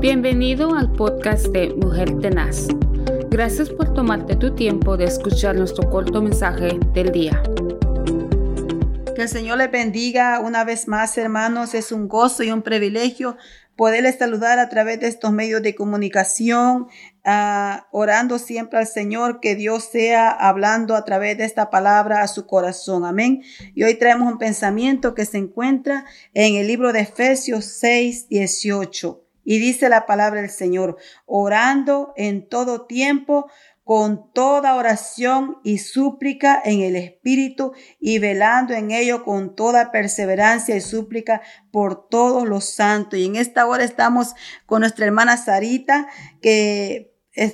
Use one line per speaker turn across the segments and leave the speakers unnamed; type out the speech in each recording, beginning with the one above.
Bienvenido al podcast de Mujer Tenaz. Gracias por tomarte tu tiempo de escuchar nuestro corto mensaje del día.
Que el Señor les bendiga una vez más, hermanos. Es un gozo y un privilegio poderles saludar a través de estos medios de comunicación, uh, orando siempre al Señor, que Dios sea hablando a través de esta palabra a su corazón. Amén. Y hoy traemos un pensamiento que se encuentra en el libro de Efesios 6, 18. Y dice la palabra del Señor, orando en todo tiempo con toda oración y súplica en el Espíritu y velando en ello con toda perseverancia y súplica por todos los santos. Y en esta hora estamos con nuestra hermana Sarita, que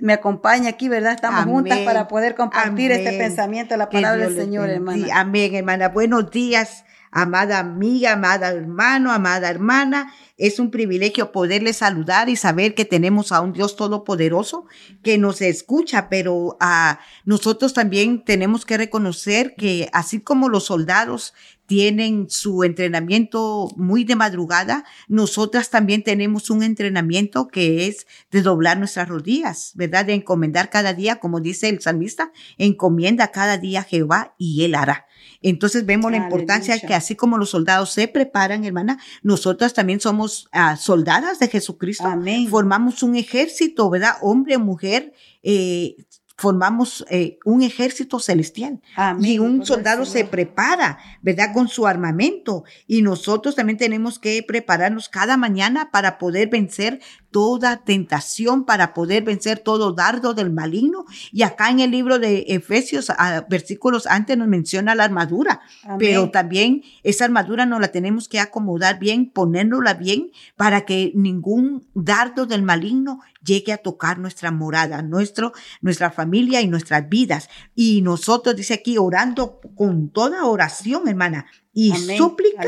me acompaña aquí, ¿verdad? Estamos juntas para poder compartir este pensamiento de la palabra del Señor, hermana.
Amén, hermana. Buenos días, amada amiga, amada hermano, amada hermana. Es un privilegio poderle saludar y saber que tenemos a un Dios todopoderoso que nos escucha, pero a ah, nosotros también tenemos que reconocer que así como los soldados tienen su entrenamiento muy de madrugada, nosotras también tenemos un entrenamiento que es de doblar nuestras rodillas, ¿verdad? De encomendar cada día, como dice el salmista, encomienda cada día a Jehová y él hará. Entonces vemos la importancia que así como los soldados se preparan, hermana, nosotras también somos ah, soldadas de Jesucristo. Amén. Formamos un ejército, ¿verdad? Hombre, mujer, eh, formamos eh, un ejército celestial. Y un soldado se prepara, ¿verdad? Con su armamento. Y nosotros también tenemos que prepararnos cada mañana para poder vencer toda tentación, para poder vencer todo dardo del maligno. Y acá en el libro de Efesios, versículos antes nos menciona la armadura, pero también esa armadura nos la tenemos que acomodar bien, ponérnosla bien para que ningún dardo del maligno llegue a tocar nuestra morada, nuestro, nuestra familia y nuestras vidas. Y nosotros, dice aquí, orando con toda oración, hermana, y súplica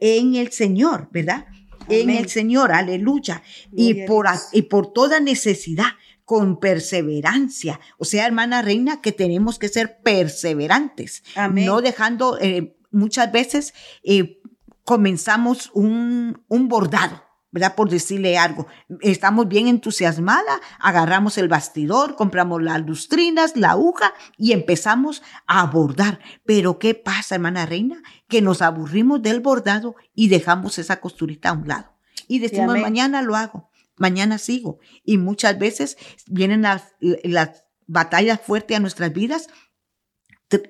en el Señor, ¿verdad? En el Señor, aleluya. y por, y por toda necesidad con perseverancia. O sea, hermana reina, que tenemos que ser perseverantes, no dejando, eh, muchas veces eh, comenzamos un, un bordado ¿verdad? Por decirle algo. Estamos bien entusiasmada, agarramos el bastidor, compramos las lustrinas, la aguja y empezamos a bordar. Pero ¿qué pasa, hermana reina? Que nos aburrimos del bordado y dejamos esa costurita a un lado. Y decimos, mañana lo hago, mañana sigo. Y muchas veces vienen las, las batallas fuertes a nuestras vidas.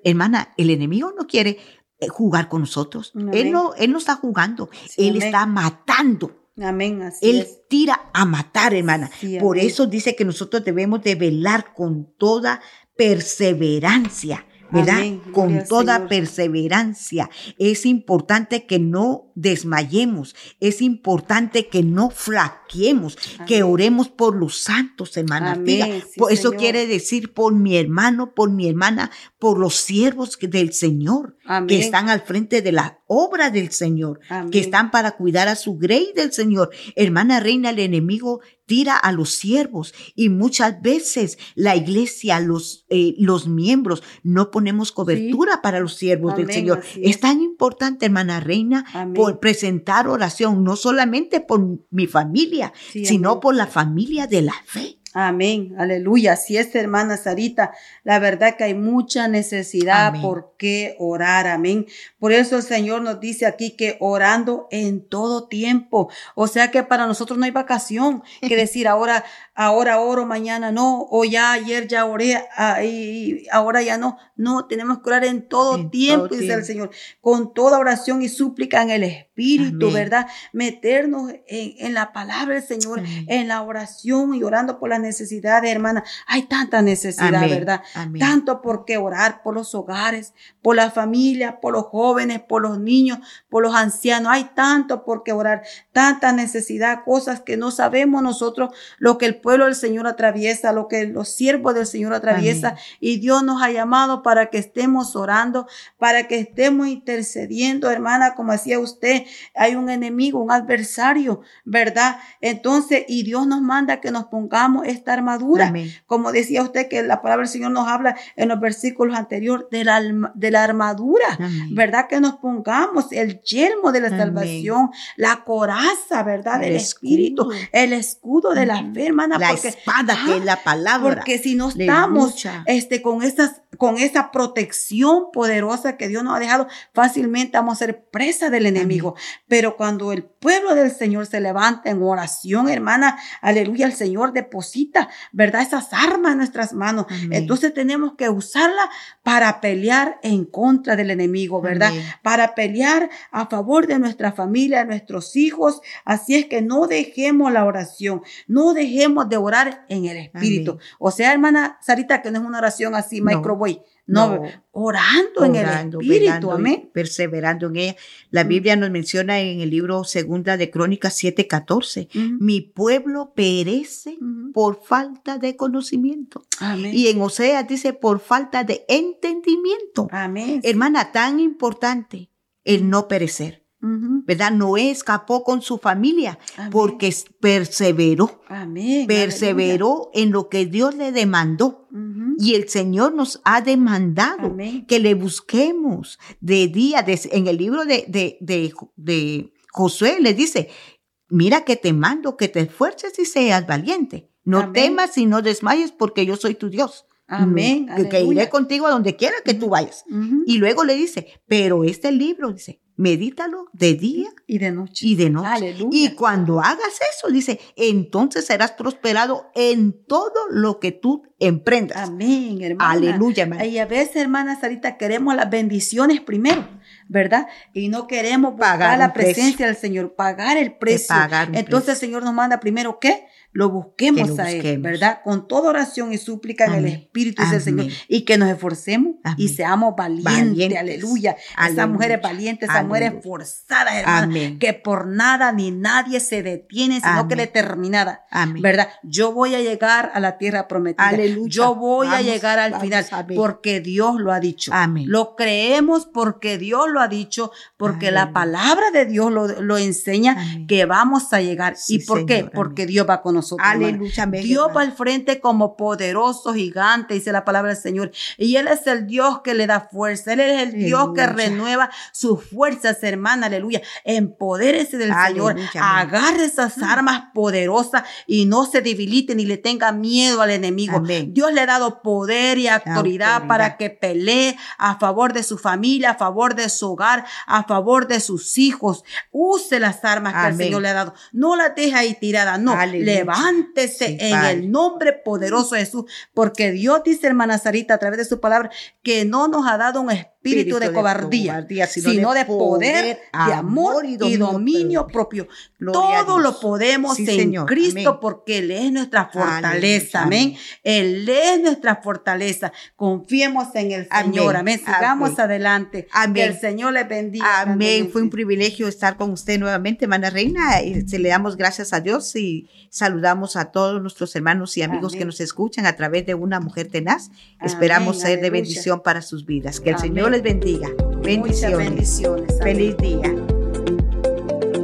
Hermana, el enemigo no quiere eh, jugar con nosotros. Él no, él no está jugando, él está matando
Amén. Así
Él tira a matar, hermana. Por eso dice que nosotros debemos de velar con toda perseverancia ¿verdad? Con toda perseverancia. Es importante que no desmayemos, es importante que no flaqueemos, que oremos por los santos, hermana. eso quiere decir por mi hermano, por mi hermana, por los siervos del Señor, que están al frente de la obra del Señor, que están para cuidar a su grey del Señor. Hermana reina, el enemigo tira a los siervos y muchas veces la iglesia, los, eh, los miembros, no ponemos cobertura para los siervos del Señor. Es. tan importante, hermana reina, por presentar oración, no solamente por mi familia, sino por la familia de la fe.
Amén, aleluya. Así es, hermana Sarita. La verdad que hay mucha necesidad por qué orar. Amén. Por eso el Señor nos dice aquí que orando en todo tiempo. O sea que para nosotros no hay vacación. Que decir ahora, ahora oro, mañana no. O ya ayer ya oré ah, y ahora ya no. No, tenemos que orar en todo tiempo, dice el Señor. Con toda oración y súplica en el Espíritu, ¿verdad? Meternos en, la palabra del Señor, en la oración y orando por las necesidades, hermana. Hay tanta necesidad, ¿verdad? Tanto por qué orar por los hogares, por la familia, por los jóvenes, por los niños, por los ancianos. Hay tanto por qué orar, tanta necesidad, cosas que no sabemos nosotros, lo que el pueblo del Señor atraviesa, lo que los siervos del Señor atraviesa. Y Dios nos ha llamado para que estemos orando, para que estemos intercediendo, hermana, como decía usted, hay un enemigo, un adversario, ¿verdad? Entonces, y Dios nos manda que nos pongamos esta armadura. Como decía usted que la palabra del Señor nos habla en los versículos anteriores de la, de la armadura, ¿verdad? Que nos pongamos el yelmo de la salvación, la coraza, ¿verdad? del Espíritu, el escudo de la fe, hermana.
La espada que es la palabra.
Porque si no estamos este, con esas con esa protección poderosa que Dios nos ha dejado, fácilmente vamos a ser presa del enemigo. Pero cuando el pueblo del Señor se levanta en oración, hermana, aleluya, el Señor deposita, ¿verdad? Esas armas en nuestras manos. Entonces tenemos que usarla para pelear en contra del enemigo, ¿verdad? Para pelear a favor de nuestra familia, de nuestros hijos. Así es que no dejemos la oración, no dejemos de orar en el Espíritu. O sea, hermana Sarita, que no es una oración así, micro no, orando, en el Espíritu, amén.
Perseverando en ella. La Biblia nos menciona en el libro Segunda de Crónicas 7:14, mi pueblo perece por falta de conocimiento. Amén. Y en Oseas dice por falta de entendimiento. Amén. Hermana, tan importante el no perecer. ¿Verdad? Noé escapó con su familia porque perseveró. Amén. Perseveró en lo que Dios le demandó. Y el Señor nos ha demandado que le busquemos de día. en el libro de, de, de, Josué le dice, mira que te mando que te esfuerces y seas valiente. No temas y no desmayes porque yo soy tu Dios. Amén. Que, iré contigo a donde quiera que tú vayas. Y luego le dice, pero este libro, dice, medítalo de día
y de noche.
Y de noche. Y cuando hagas eso, dice, entonces serás prosperado en todo lo que tú emprendas.
Amén, hermana. Aleluya, hermana. Y a veces, hermanas, ahorita queremos las bendiciones primero, ¿verdad? Y no queremos pagar la presencia del Señor, pagar el precio. entonces el Señor nos manda primero, ¿qué? lo busquemos a Él, ¿verdad? Con toda oración y súplica en el Espíritu del Señor y que nos esforcemos y seamos valientes, aleluya. Esa mujer es valiente, esa mujer es forzada, hermano, que por nada ni nadie se detiene, sino que determinada, ¿verdad? Yo voy a llegar a la tierra prometida. Aleluya. Yo voy a llegar al final porque Dios lo ha dicho. Lo creemos porque Dios lo ha dicho, porque la palabra de Dios lo, enseña que vamos a llegar. ¿Y por qué? Porque Dios va con nosotros. Aleluya. Dios va al frente como poderoso gigante, dice la palabra del Señor. Y Él es el Dios que le da fuerza. Él es el Dios que renueva sus fuerzas, hermana. Aleluya. Empodérese del Señor. Agarre esas mm. armas poderosas y no se debilite ni le tenga miedo al enemigo. Dios le ha dado poder y autoridad, para que pelee a favor de su familia, a favor de su hogar, a favor de sus hijos. Use las armas que el Señor le ha dado. No las deje ahí tiradas. No, levántese en el nombre poderoso de Jesús, porque Dios dice, hermana Sarita, a través de su palabra, que no nos ha dado un espíritu, de, cobardía, sino, de, poder, de amor y dominio, propio. Todo lo podemos en Cristo porque Él es nuestra fortaleza. Amén. Él es nuestra fortaleza. Confiemos en el Señor. Amén. Sigamos adelante. Amén. Que el Señor le bendiga.
Amén. Fue un privilegio estar con usted nuevamente, hermana Reina. Y se le damos gracias a Dios y saludamos a todos nuestros hermanos y amigos que nos escuchan a través de una mujer tenaz. Esperamos ser de bendición para sus vidas. Que el Señor les bendiga. Bendiciones. bendiciones. Feliz día.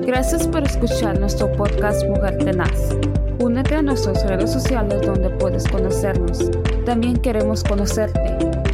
Gracias por escuchar nuestro podcast Mujer Tenaz. Únete a nuestras redes sociales donde puedes conocernos. También queremos conocerte.